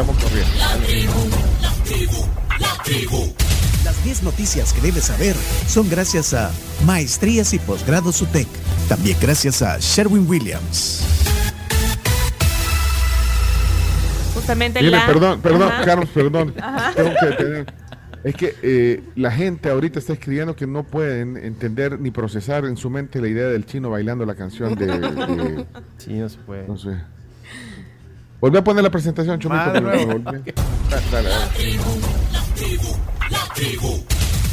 estamos corriendo. La tribu, la tribu, la tribu. Las 10 noticias que debes saber son gracias a Maestrías y Posgrados UTEC. También gracias a Sherwin Williams. Justamente Mire, la... perdón, perdón, Ajá. Carlos, perdón. Tengo que detener. Es que eh, la gente ahorita está escribiendo que no pueden entender ni procesar en su mente la idea del chino bailando la canción de... de- Sí, no se puede. no sé. Volví a poner la presentación, Chomito. Ah, por no. favor, volví. Dale, dale, dale.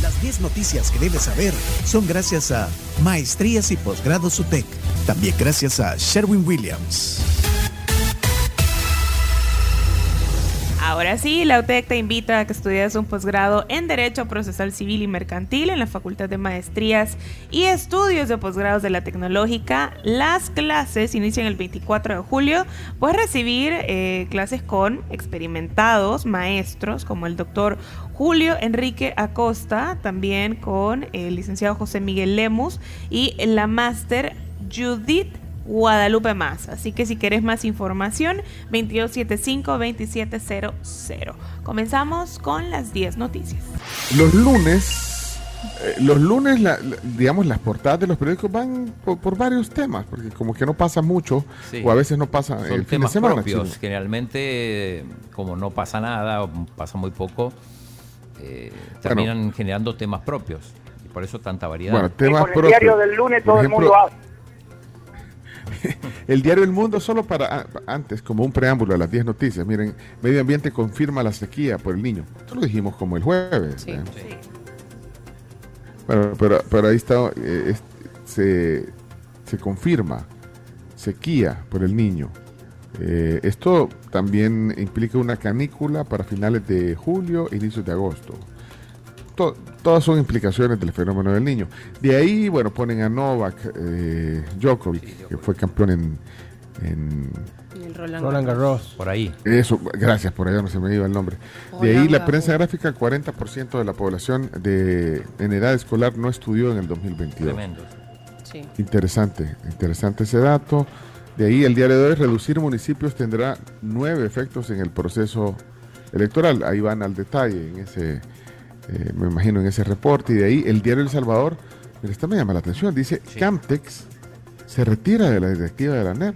Las 10 noticias que debes saber son gracias a Maestrías y Posgrados UTEC. También gracias a Sherwin Williams. Ahora sí, la UTEC te invita a que estudies un posgrado en Derecho Procesal Civil y Mercantil en la Facultad de Maestrías y Estudios de Posgrados de la Tecnológica. Las clases inician el 24 de julio. Puedes recibir eh, clases con experimentados maestros como el doctor Julio Enrique Acosta, también con el licenciado José Miguel Lemus y la máster Judith Guadalupe más. Así que si quieres más información, 2275-2700. Comenzamos con las 10 noticias. Los lunes, eh, los lunes, la- la- digamos, las portadas de los periódicos van por, por varios temas, porque como que no pasa mucho, Sí. o a veces no pasa Son el fin de temas semana. propios. chino. Generalmente, como no pasa nada o pasa muy poco, eh, terminan generando temas propios. Y por eso tanta variedad. Bueno, Y temas con el propios. diario del lunes Por todo ejemplo, el mundo habla. El diario El Mundo, solo para a- antes, como un preámbulo a las 10 noticias. Miren, Medio Ambiente confirma la sequía por el niño. Esto lo dijimos como el jueves. Sí. ¿eh? Bueno, pero, pero ahí está, eh, es- se, se confirma sequía por el niño. Eh, esto también implica una canícula para finales de julio, inicios de agosto. To- todas son implicaciones del fenómeno del niño. De ahí, bueno, ponen a Novak eh, Djokovic, que fue campeón en, en Roland, Roland Garros. Por ahí. eso, gracias, por allá no se me iba el nombre. De ahí la prensa oh. gráfica, 40% de la población de, en edad escolar no estudió en el 2022. Tremendo. Sí. Interesante, interesante ese dato. De ahí el diario de hoy, reducir municipios tendrá nueve efectos en el proceso electoral. Ahí van al detalle en ese, eh, me imagino, en ese reporte. Y de ahí el diario El Salvador, mira, esta me llama la atención, dice Sí. Camtex se retira de la directiva de la NEP.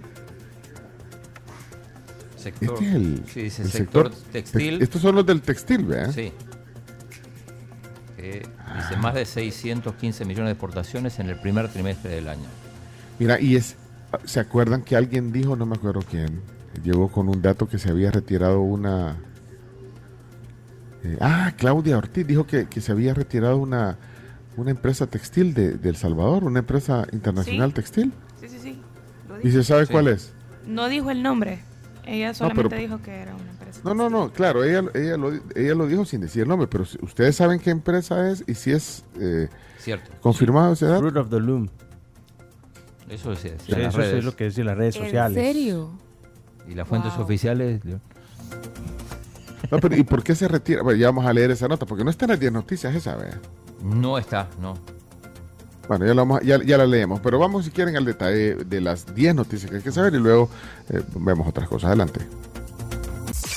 Sector, Este es el, sí, dice el sector, tex- textil. Estos son los del textil, ¿verdad? Sí. Que dice más de 615 millones de exportaciones en el primer trimestre del año. Mira, y es, ¿se acuerdan que alguien dijo, no me acuerdo quién, llegó con un dato que se había retirado una... eh, ah, Claudia Ortiz dijo que, que se había retirado una, una empresa textil de, de El Salvador, una empresa internacional Sí. textil. Sí, sí, sí. Lo ¿Y se sabe Sí. cuál es? No dijo el nombre. Ella solamente pero- dijo que era una empresa. No, no, no, claro, ella, ella, lo, ella lo dijo sin decir el nombre, pero si- ustedes saben qué empresa es y si es eh, Cierto. confirmado ese dato. Fruit of the Loom. Eso decía. Sí, en eso es lo que decían las redes ¿En sociales. serio? Y las fuentes Wow. oficiales. No, pero ¿y por qué se retira? Bueno, ya vamos a leer esa nota, porque no está en las 10 noticias esa, ¿verdad? No está, no. Bueno, ya, lo vamos a- ya, ya la leemos, pero vamos si quieren al detalle de las 10 noticias que hay que saber y luego eh, vemos otras cosas. Adelante.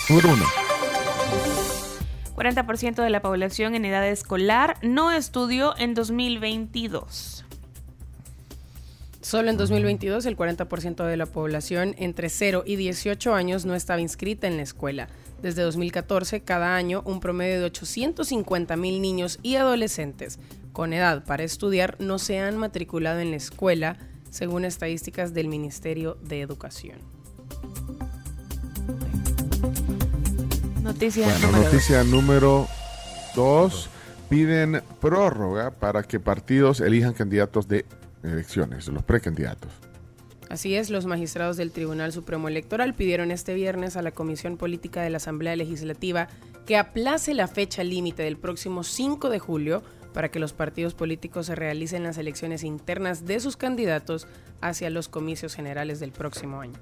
Número uno. 40% de la población en edad escolar no estudió en 2022. Solo en 2022 el 40% de la población entre 0 y 18 años no estaba inscrita en la escuela. Desde 2014, cada año, un promedio de 850 mil niños y adolescentes con edad para estudiar no se han matriculado en la escuela, según estadísticas del Ministerio de Educación. Noticia Bueno, número dos. noticia número 2. Piden prórroga para que partidos elijan candidatos de elecciones, los precandidatos. Así es, los magistrados del Tribunal Supremo Electoral pidieron este viernes a la Comisión Política de la Asamblea Legislativa que aplace la fecha límite del próximo 5 de julio para que los partidos políticos se realicen las elecciones internas de sus candidatos hacia los comicios generales del próximo año.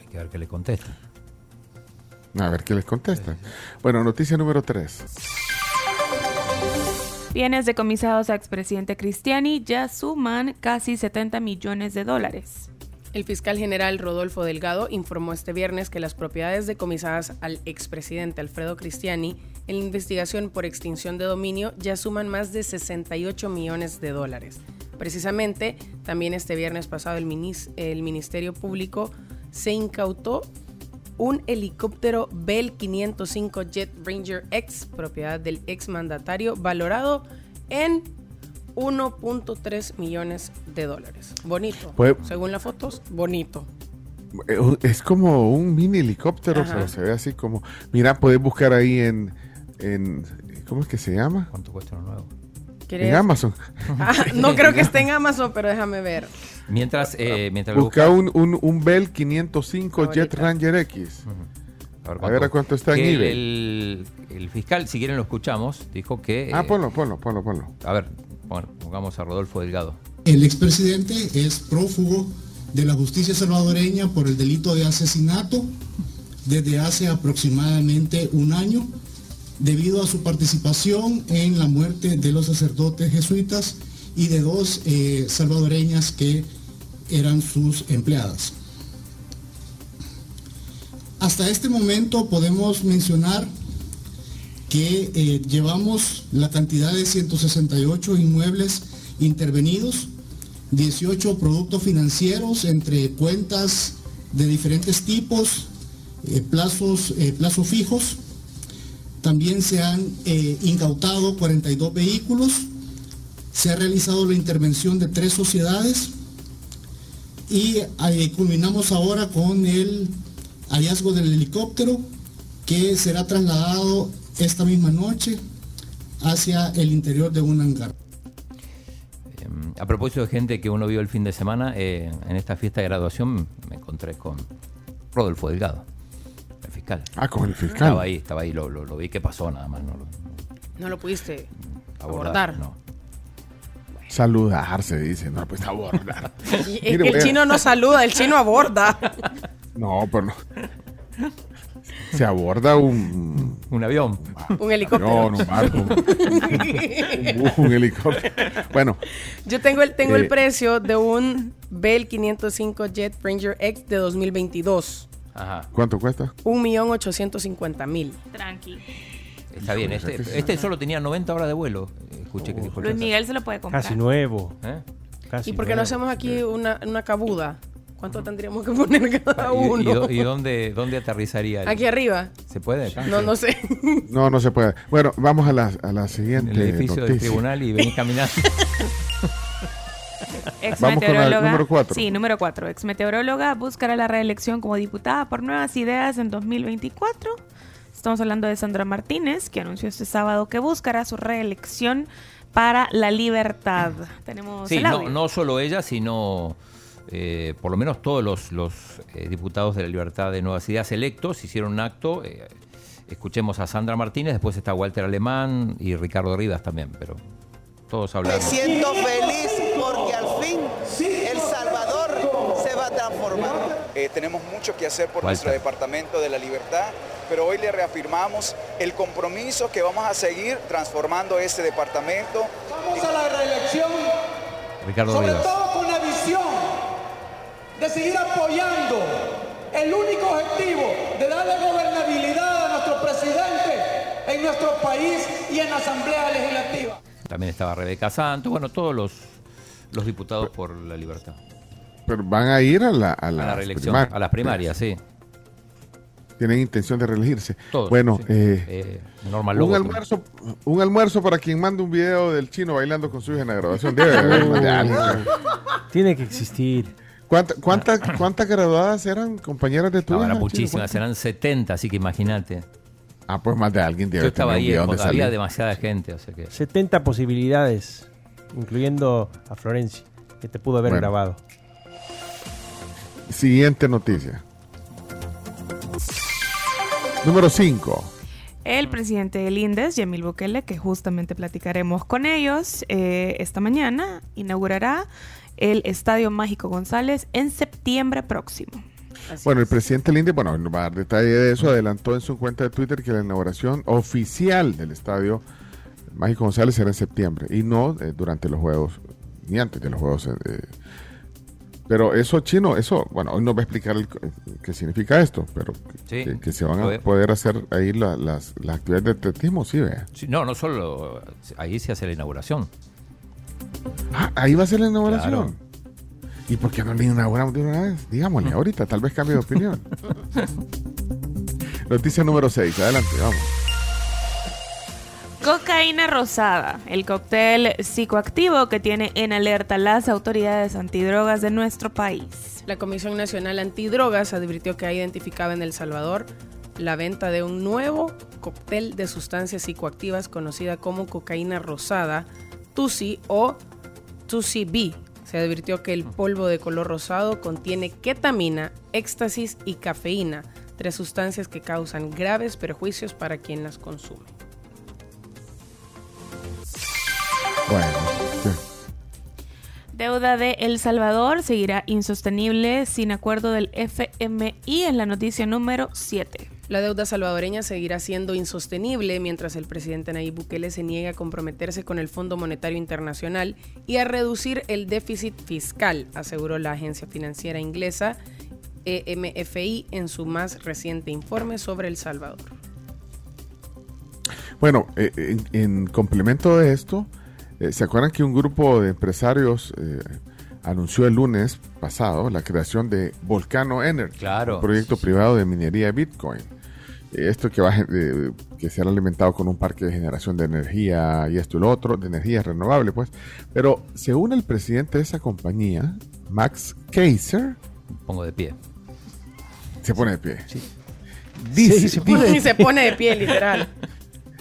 Hay que ver qué le contesta. A ver qué les contestan. Bueno, noticia número 3. Bienes decomisados a expresidente Cristiani ya suman casi 70 millones de dólares. El fiscal general Rodolfo Delgado informó este viernes que las propiedades decomisadas al expresidente Alfredo Cristiani en la investigación por extinción de dominio ya suman más de 68 millones de dólares. Precisamente, también este viernes pasado el, Ministerio Público se incautó un helicóptero Bell 505 Jet Ranger X, propiedad del exmandatario, valorado en 1.3 millones de dólares. Bonito. Según las fotos, bonito. Eh, es como un mini helicóptero, se ve así como... Mira, puedes buscar ahí en, en... ¿Cómo es que se llama? ¿Cuánto cuesta uno nuevo? En Amazon. Ah, no creo que esté en Amazon, pero déjame ver. Mientras, eh, mientras busca un, un, un, Bell 505 Jet Ranger X. A ver, a, cuánto está en eBay. El, el, fiscal, si quieren lo escuchamos, dijo que... Ah, ponlo, ponlo, ponlo, ponlo. A ver, bueno, pongamos a Rodolfo Delgado. El expresidente es prófugo de la justicia salvadoreña por el delito de asesinato desde hace aproximadamente un año debido a su participación en la muerte de los sacerdotes jesuitas y de dos eh, salvadoreñas que eran sus empleadas. Hasta este momento podemos mencionar que eh, llevamos la cantidad de 168 inmuebles intervenidos, 18 productos financieros entre cuentas de diferentes tipos, eh, plazos, eh, plazos fijos. También se han incautado 42 vehículos, se ha realizado la intervención de tres sociedades y culminamos ahora con el hallazgo del helicóptero que será trasladado esta misma noche hacia el interior de un hangar. Em, a propósito de gente que uno vio el fin de semana, eh, en esta fiesta de graduación me encontré con Rodolfo Delgado, el fiscal. Ah, con el fiscal. Estaba ahí, estaba ahí, lo, vi que pasó nada más. No lo, no lo pudiste abordar. No. Saludarse, dice, no, pues abordar. es que el chino no saluda, el chino aborda. no, pero no se aborda un... Un avión. Un, helicóptero. No, un barco. un, helicóptero. Bueno. Yo tengo el, tengo el eh, precio de un Bell 505 Jet Ranger X de 2022. Ajá. ¿Cuánto cuesta? 1.850.000. Tranqui. Está bien, este, este solo tenía 90 horas de vuelo. Escuché que dijo Luis Miguel se lo puede comprar. Casi nuevo. ¿Eh? ¿Y por qué no hacemos aquí una, una cabuda? ¿Cuánto tendríamos que poner cada uno? ¿Y, dónde, dónde aterrizaría? Aquí arriba. ¿Se puede? No, no sé. No, no se puede. Bueno, vamos a la, a la siguiente. el edificio del tribunal y venís caminando. Ex Vamos con el número 4. Sí, número 4. Ex meteoróloga buscará la reelección como diputada por nuevas ideas en 2024. Estamos hablando de Sandra Martínez, que anunció este sábado que buscará su reelección para la libertad. Tenemos sí, no, no solo ella, sino eh, por lo menos todos los, eh, diputados de la Libertad de Nuevas Ideas electos hicieron un acto. Eh, escuchemos a Sandra Martínez, después está Walter Alemán y Ricardo Rivas también, pero todos hablaron. Me siento feliz porque al fin El Salvador se va a transformar. tenemos mucho que hacer por nuestro Departamento de la Libertad, pero hoy le reafirmamos el compromiso que vamos a seguir transformando este departamento. Vamos a la reelección. Ricardo sobre Rivas. todo con la visión de seguir apoyando el único objetivo de darle gobernabilidad a nuestro presidente en nuestro país y en la Asamblea Legislativa. También estaba Rebeca Santos, bueno, todos los, los diputados por la libertad. Pero van a ir a la, a la, reelección, a las primarias, sí. Tienen intención de reelegirse. Todos, bueno, eh, eh, normal un, almuerzo, un almuerzo para quien mande un video del chino bailando con su hija en la grabación. Tiene que existir. ¿Cuántas cuántas graduadas eran compañeras de tu no, eran muchísimas, eran 70, así que imagínate. Ah, pues más de alguien Yo estaba ahí, había demasiada gente. O sea que... 70 posibilidades, incluyendo a Florencia, que te pudo haber grabado. Siguiente noticia. Número 5. El presidente del INDES, Yamil Bukele, que justamente platicaremos con ellos eh, esta mañana, inaugurará el Estadio Mágico González en septiembre próximo. Bueno, el presidente Linde, bueno, no va a dar detalle de eso, adelantó en su cuenta de Twitter que la inauguración oficial del Estadio Mágico González será en septiembre y no eh, durante los Juegos, ni antes de los Juegos eh, Pero eso chino, eso, bueno, hoy nos va a explicar el- qué significa esto, pero Sí. que, que se van a poder hacer ahí la- las, las actividades de atletismo, sí, vea. Sí, no, no solo. Ahí se hace la inauguración. Ah, ahí va a ser la inauguración. Claro. ¿Y por qué no le inauguramos de una vez? Digámosle ahorita, tal vez cambie de opinión. Noticia número 6, adelante, vamos. Cocaína rosada, el cóctel psicoactivo que tiene en alerta las autoridades antidrogas de nuestro país. La Comisión Nacional Antidrogas advirtió que ha identificado en El Salvador la venta de un nuevo cóctel de sustancias psicoactivas conocida como cocaína rosada, Tusi o Tusi B. Se advirtió que el polvo de color rosado contiene ketamina, éxtasis y cafeína, tres sustancias que causan graves perjuicios para quien las consume. Bueno. Deuda de El Salvador seguirá insostenible sin acuerdo del FMI en la noticia número 7. La deuda salvadoreña seguirá siendo insostenible mientras el presidente Nayib Bukele se niega a comprometerse con el Fondo Monetario Internacional y a reducir el déficit fiscal, aseguró la agencia financiera inglesa EMFI en su más reciente informe sobre El Salvador. Bueno, eh, en, en complemento de esto, eh, ¿se acuerdan que un grupo de empresarios eh, anunció el lunes pasado la creación de Volcano Energy, Claro. un proyecto privado de minería de Bitcoin? Esto que va eh, que será alimentado con un parque de generación de energía y esto y lo otro, de energía renovable, pues. Pero según el presidente de esa compañía, Max Kaiser, Pongo de pie. se pone de pie. Dice, Sí, se dice, Y se pone de pie, literal.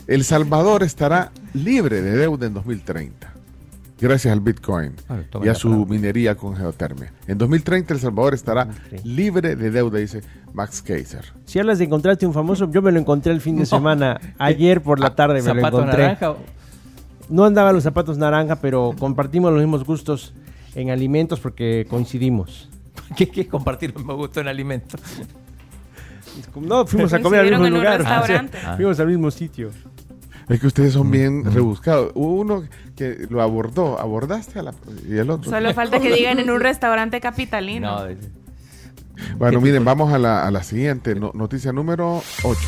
El Salvador estará libre de deuda en 2030, gracias al Bitcoin Ah, y a su palabra. minería con geotermia. En 2030 El Salvador estará 2030. libre de deuda, dice Max Kaiser. Si hablas de encontrarte un famoso, yo me lo encontré el fin de semana. Ayer por la tarde me lo ¿Zapato encontré. naranja? No andaba los zapatos naranja, pero compartimos los mismos gustos en alimentos porque coincidimos. ¿Qué, qué compartir me gustó en alimento? No, fuimos a comer al mismo un lugar. Ah. Fuimos al mismo sitio. Es que ustedes son bien rebuscados. Hubo uno que lo abordó, abordaste a la... y el otro. Solo falta que digan en un restaurante capitalino. No, Bueno, miren, vamos a la, a la siguiente no- noticia número 8.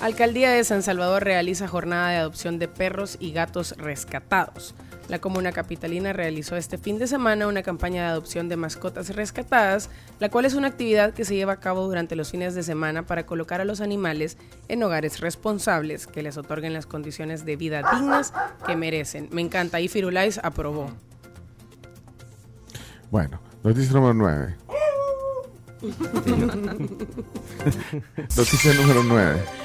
Alcaldía de San Salvador realiza jornada de adopción de perros y gatos rescatados. La comuna capitalina realizó este fin de semana una campaña de adopción de mascotas rescatadas, la cual es una actividad que se lleva a cabo durante los fines de semana para colocar a los animales en hogares responsables que les otorguen las condiciones de vida dignas que merecen. Me encanta, y Firulais aprobó. Bueno, noticia número 9. noticia número 9.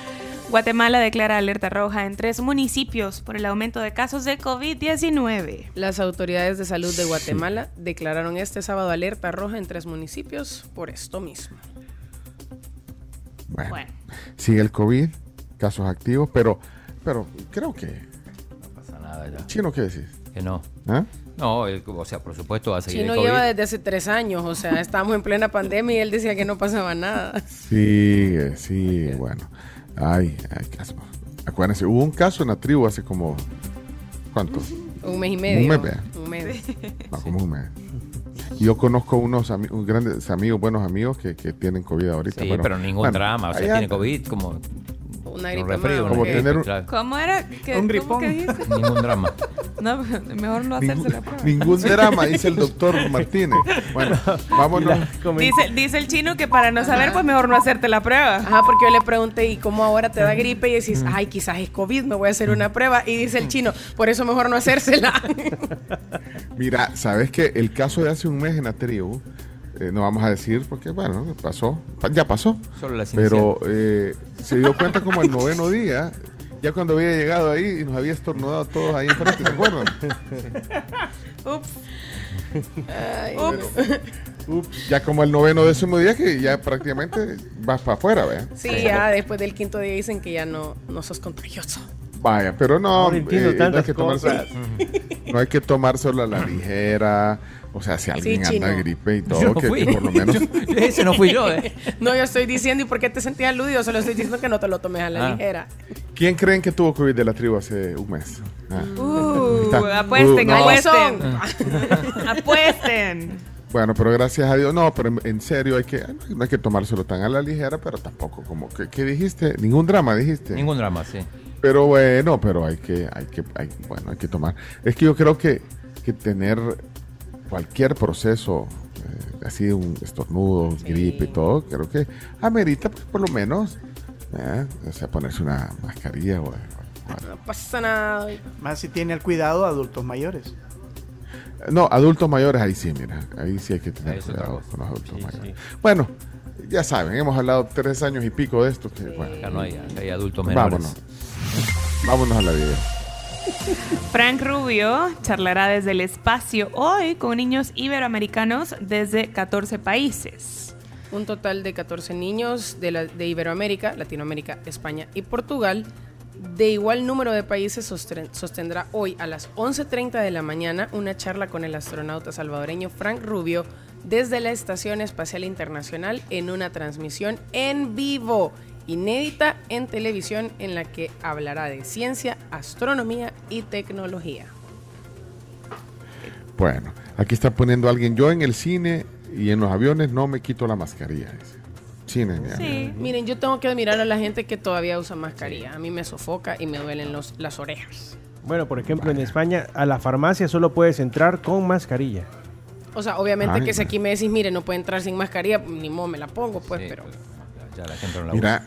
Guatemala declara alerta roja en tres municipios por el aumento de casos de COVID-19. Las autoridades de salud de Guatemala declararon este sábado alerta roja en tres municipios por esto mismo. Bueno, Bueno. sigue el COVID, casos activos, pero, pero creo que... no pasa nada ya. Chino, ¿qué decís? Que no. ¿Ah? No, el- o sea, por supuesto va a seguir Chino el COVID. lleva desde hace tres años, o sea, estábamos en plena pandemia y él decía que no pasaba nada. Sigue, sí, bueno. Ay, casos. Acuérdense, hubo un caso en la tribu hace como... ¿Cuánto? Un mes y medio. Un mes. Un mes. No, como un mes. Yo conozco unos ami- grandes amigos, buenos amigos que, que tienen COVID ahorita. Sí, Bueno, pero ningún bueno, drama. O sea, tiene. COVID como Una un gripe resfrío. más, Como tener un- claro. ¿Cómo era? ¿Qué, Un ¿Cómo gripón. que dijiste? Ningún drama. No, mejor no hacerse Ningún, la prueba. ningún drama, dice el doctor Martínez. Bueno, vámonos. Dice, dice el chino que para no saber, pues mejor no hacerte la prueba. Ajá, porque yo le pregunté, ¿y cómo ahora te da gripe? Y decís, ay, quizás es COVID, me voy a hacer una prueba. Y dice el chino, por eso mejor no hacérsela. Mira, ¿sabes que El caso de hace un mes en la tribu, eh, no vamos a decir porque, bueno, pasó, pa- ya pasó. Solo las Pero eh, se dio cuenta como el noveno día, ya cuando había llegado ahí y nos había estornudado todos ahí enfrente, ¿se acuerdan? Ups. Ay, Ups. Ya como el noveno décimo día que ya prácticamente vas para afuera, ¿ve? Sí, ya después del quinto día dicen que ya no, no sos contagioso. Vaya, pero no, entiendo eh, no hay que tomarse, cosas. no hay que tomárselo a la ligera. O sea, si alguien Sí, anda chino. gripe y todo, que, por lo menos Yo- ese no fui yo, ¿eh? No, yo estoy diciendo, ¿y por qué te sentías aludido? Solo estoy diciendo que no te lo tomes a la Ah. ligera. ¿Quién creen que tuvo COVID de la tribu hace un mes? Ah. Uh, apuesten, Uh, no. apuesten. apuesten. Bueno, pero gracias a Dios, no, pero en, en serio hay que, no hay que tomárselo tan a la ligera, pero tampoco como que, ¿qué dijiste? Ningún drama dijiste. Ningún drama, sí. Pero bueno, pero hay que, hay que, hay- bueno, hay que tomar. Es que yo creo que, que tener cualquier proceso, eh, así un estornudo, gripe y todo, creo que amerita, pues, por lo menos, eh, o sea, ponerse una mascarilla o, o- No pasa nada. Más si tiene el cuidado adultos mayores. No, adultos mayores, ahí sí, mira, ahí sí hay que tener cuidado con los adultos Sí, mayores. sí. Bueno, ya saben, hemos hablado tres años y pico de esto, que bueno, Acá no hay, adultos menores. vámonos. Vámonos a la vida. Frank Rubio charlará desde el espacio hoy con niños iberoamericanos desde 14 países. Un total de 14 niños de, la- de Iberoamérica, Latinoamérica, España y Portugal. De igual número de países sostendrá hoy a las 11.30 de la mañana una charla con el astronauta salvadoreño Frank Rubio desde la Estación Espacial Internacional en una transmisión en vivo, inédita en televisión en la que hablará de ciencia, astronomía y tecnología. Bueno, aquí está poniendo alguien, yo en el cine y en los aviones no me quito la mascarilla. Cine, Sí. Miren, yo tengo que admirar a la gente que todavía usa mascarilla. A mí me sofoca y me duelen los, las orejas. Bueno, por ejemplo, en España a la farmacia solo puedes entrar con mascarilla. O sea, obviamente Ay, que si aquí me decís, mire, no puede entrar sin mascarilla, ni modo me la pongo, pues, Sí, pero... Ya la gente no la Mira,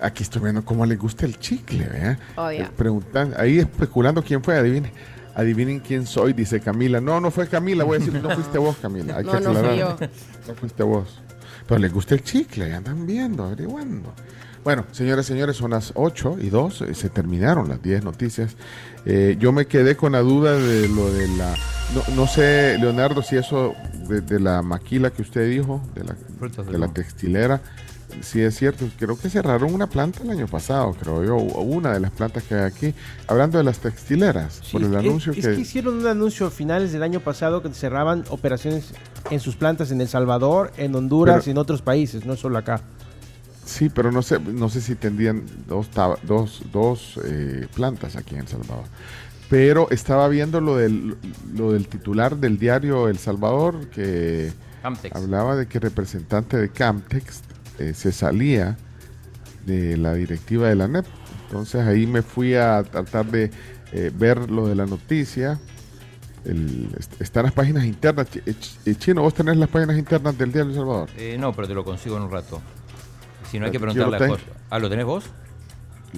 aquí estoy viendo cómo le gusta el chicle, ¿vea? Oh. Eh, Preguntan, ahí especulando quién fue, adivinen. Adivinen quién soy, dice Camila. No, no fue Camila, voy a decir, no fuiste vos, Camila. Hay No, que no fui aclarar. yo. No fuiste vos. Pero les gusta el chicle, ya andan viendo, averiguando. Bueno, señores, señores, son las 8 y 2, eh, se terminaron las 10 noticias. Eh, yo me quedé con la duda de lo de la... No, no sé, Leonardo, si eso de, de la maquila que usted dijo, de la, de la textilera, sí es cierto. Creo que cerraron una planta el año pasado, creo yo, una de las plantas que hay aquí. Hablando de las textileras, Sí, por el es- anuncio es, que... que hicieron un anuncio a finales del año pasado que cerraban operaciones en sus plantas en El Salvador, en Honduras Pero- y en otros países, no solo acá. Sí, pero no sé, no sé si tendrían dos, dos, dos eh, plantas aquí en El Salvador. Pero estaba viendo lo del, lo del titular del diario El Salvador que Camtex. hablaba de que representante de Camtex eh, se salía de la directiva de la NEP. Entonces ahí me fui a tratar de eh, ver lo de la noticia. El, est- están las páginas internas. Eh, Ch- Chino, vos tenés las páginas internas del diario El Salvador. Eh, no, pero te lo consigo en un rato. Si no hay que a tengo. Jos- Ah, ¿lo tenés vos?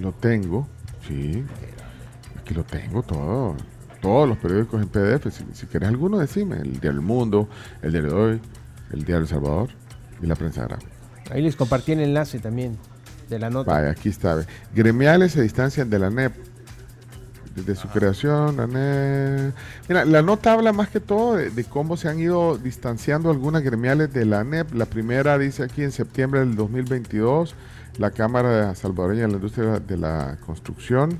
Lo tengo, sí. Aquí lo tengo todo. Todos los periódicos en PDF. Si, si querés alguno, decime. El Diario El Mundo, el Diario de Hoy, el Diario El Salvador y la prensa gráfica. Ahí les compartí el enlace también de la nota. Vaya, aquí está. Gremiales se distancian de la NEP. Desde su creación, la NEP. Mira, la nota habla más que todo de, de cómo se han ido distanciando algunas gremiales de la NEP. La primera dice aquí en septiembre del 2022, la Cámara Salvadoreña de la Industria de la Construcción.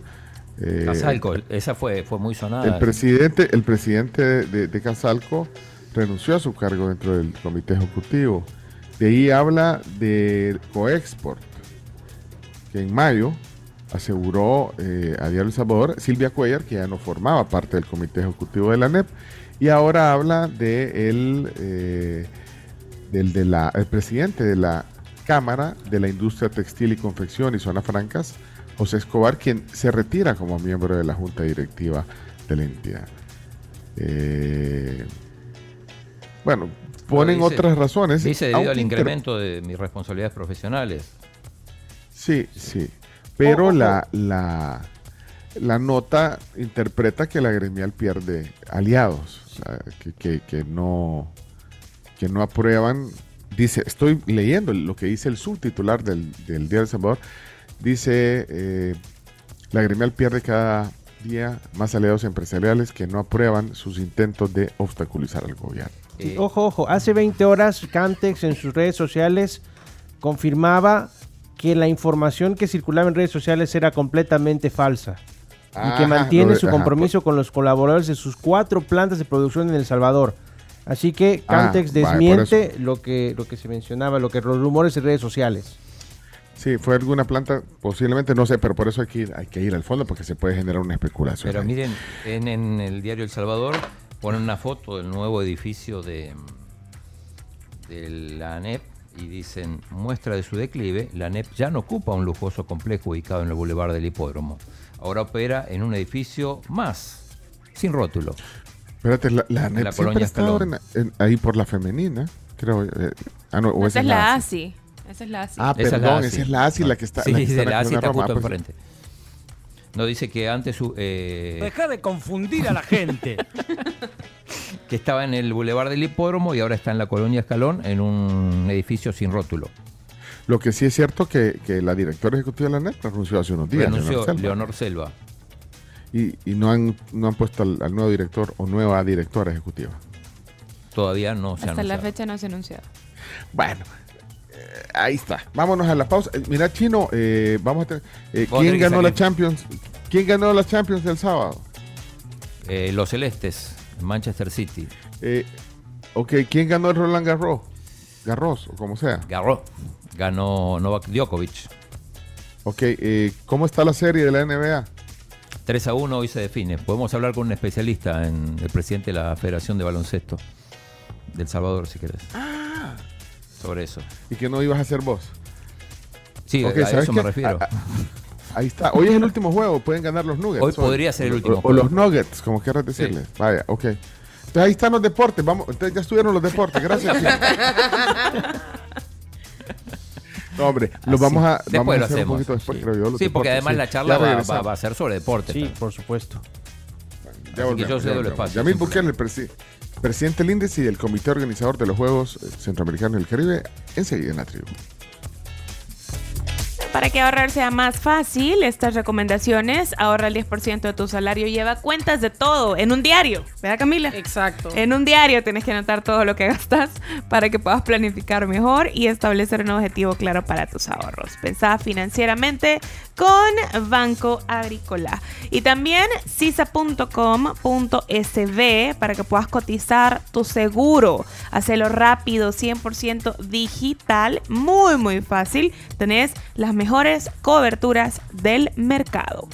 eh, Casalco, esa fue, fue muy sonada. el presidente, el presidente de, de Casalco renunció a su cargo dentro del comité ejecutivo. De ahí habla de Coexport, que en mayo aseguró eh, a Diario El Salvador Silvia Cuellar, que ya no formaba parte del comité ejecutivo de la NEP, y ahora habla de el, eh, del de la, el presidente de la Cámara de la Industria Textil y Confección y Zonas Francas, José Escobar, quien se retira como miembro de la Junta Directiva de la entidad. Eh, bueno, ponen Dice- otras razones. Dice debido al incremento de mis responsabilidades profesionales. Sí, sí. Pero la, la, la nota interpreta que la gremial pierde aliados, o sea, que, que- que no, que no aprueban. Dice, estoy leyendo lo que dice el subtitular del, del Diario El Salvador. Dice, eh, la gremial pierde cada día más aliados empresariales que no aprueban sus intentos de obstaculizar al gobierno. Sí, Eh, ojo, ojo. Hace 20 horas Camtex en sus redes sociales confirmaba que la información que circulaba en redes sociales era completamente falsa y que mantiene de- su ajá, compromiso con los colaboradores de sus cuatro plantas de producción en El Salvador. Así que Ah, por desmiente lo que, lo que se mencionaba, lo que los rumores en redes sociales. Sí, fue alguna planta, posiblemente, no sé, pero por eso hay que ir, hay que ir al fondo porque se puede generar una especulación. Pero miren, en, en el diario El Salvador ponen una foto del nuevo edificio de, de la ANEP y dicen, muestra de su declive, la ANEP ya no ocupa un lujoso complejo ubicado en el bulevar del hipódromo. Ahora opera en un edificio más, sin rótulo. Espérate, la, la ANEP la siempre estado en- en- ahí por la femenina, creo. eh, ah, no, o No, esa esa es la ASI. ASI. Esa es la ASI. Ah, Esa es la perdón, ASI. esa es la ASI la que está. Sí, la que sí, en la ASI está Roma. justo Ah, pues, enfrente. No, dice que antes su- eh, Deja de confundir a la gente. que estaba en el bulevar del hipódromo y ahora está en la colonia Escalón en un edificio sin rótulo. Lo que sí es cierto que, que la directora ejecutiva de la NEP renunció hace unos días. Renunció Leonor Selva. Leonor Selva. Y, y no, han, no han puesto al, al nuevo director o nueva directora ejecutiva. Todavía no se ha Hasta la anunciado. fecha no se ha anunciado. Bueno, eh, ahí está. Vámonos a la pausa. Eh, mira, Chino, eh, vamos a tener. eh, ¿Quién ganó la. Champions? ¿Quién ganó la Champions del sábado? Eh, los Celestes, Manchester City. Eh, ok, ¿quién ganó el Roland Garros? Garros, o como sea. Garro. Ganó Novak Djokovic. Ok, eh, ¿cómo está la serie de la NBA? 3 a 1 hoy se define. Podemos hablar con un especialista, en el presidente de la Federación de Baloncesto del Salvador, si querés. Ah. Sobre eso. ¿Y que no ibas a hacer vos? Sí, Ok, a ¿sabes eso me refiero. Ah, ah, Ahí está. Hoy es el último juego. Pueden ganar los Nuggets. Hoy podría ser el O- último o, juego. los Nuggets, como quieras decirles. Vaya, ok. Entonces ahí están los deportes. Vamos, entonces ya estuvieron los deportes. Gracias. No, hombre, los Así. vamos a, Después vamos a lo hacer hacemos. un poquito después, sí. creo yo. los Sí, porque deportes, además sí. la charla va, regresamos. va- va a ser sobre deporte. Sí, por supuesto. Ya Así que yo volvemos, cedo ya el volvemos. espacio, Yamil Bukele, el presi- presidente del índice y del comité organizador de los Juegos eh, Centroamericanos del Caribe, enseguida en la tribu. Para que ahorrar sea más fácil, estas recomendaciones, ahorra el 10% de tu salario, lleva cuentas de todo en un diario, ¿verdad Camila? Exacto. En un diario tienes que anotar todo lo que gastas para que puedas planificar mejor y establecer un objetivo claro para tus ahorros. Pensá financieramente con Banco Agrícola. Y también sisa.com.sb para que puedas cotizar tu seguro. Hacelo rápido, 100% digital, muy muy fácil. Tenés las mejores coberturas del mercado.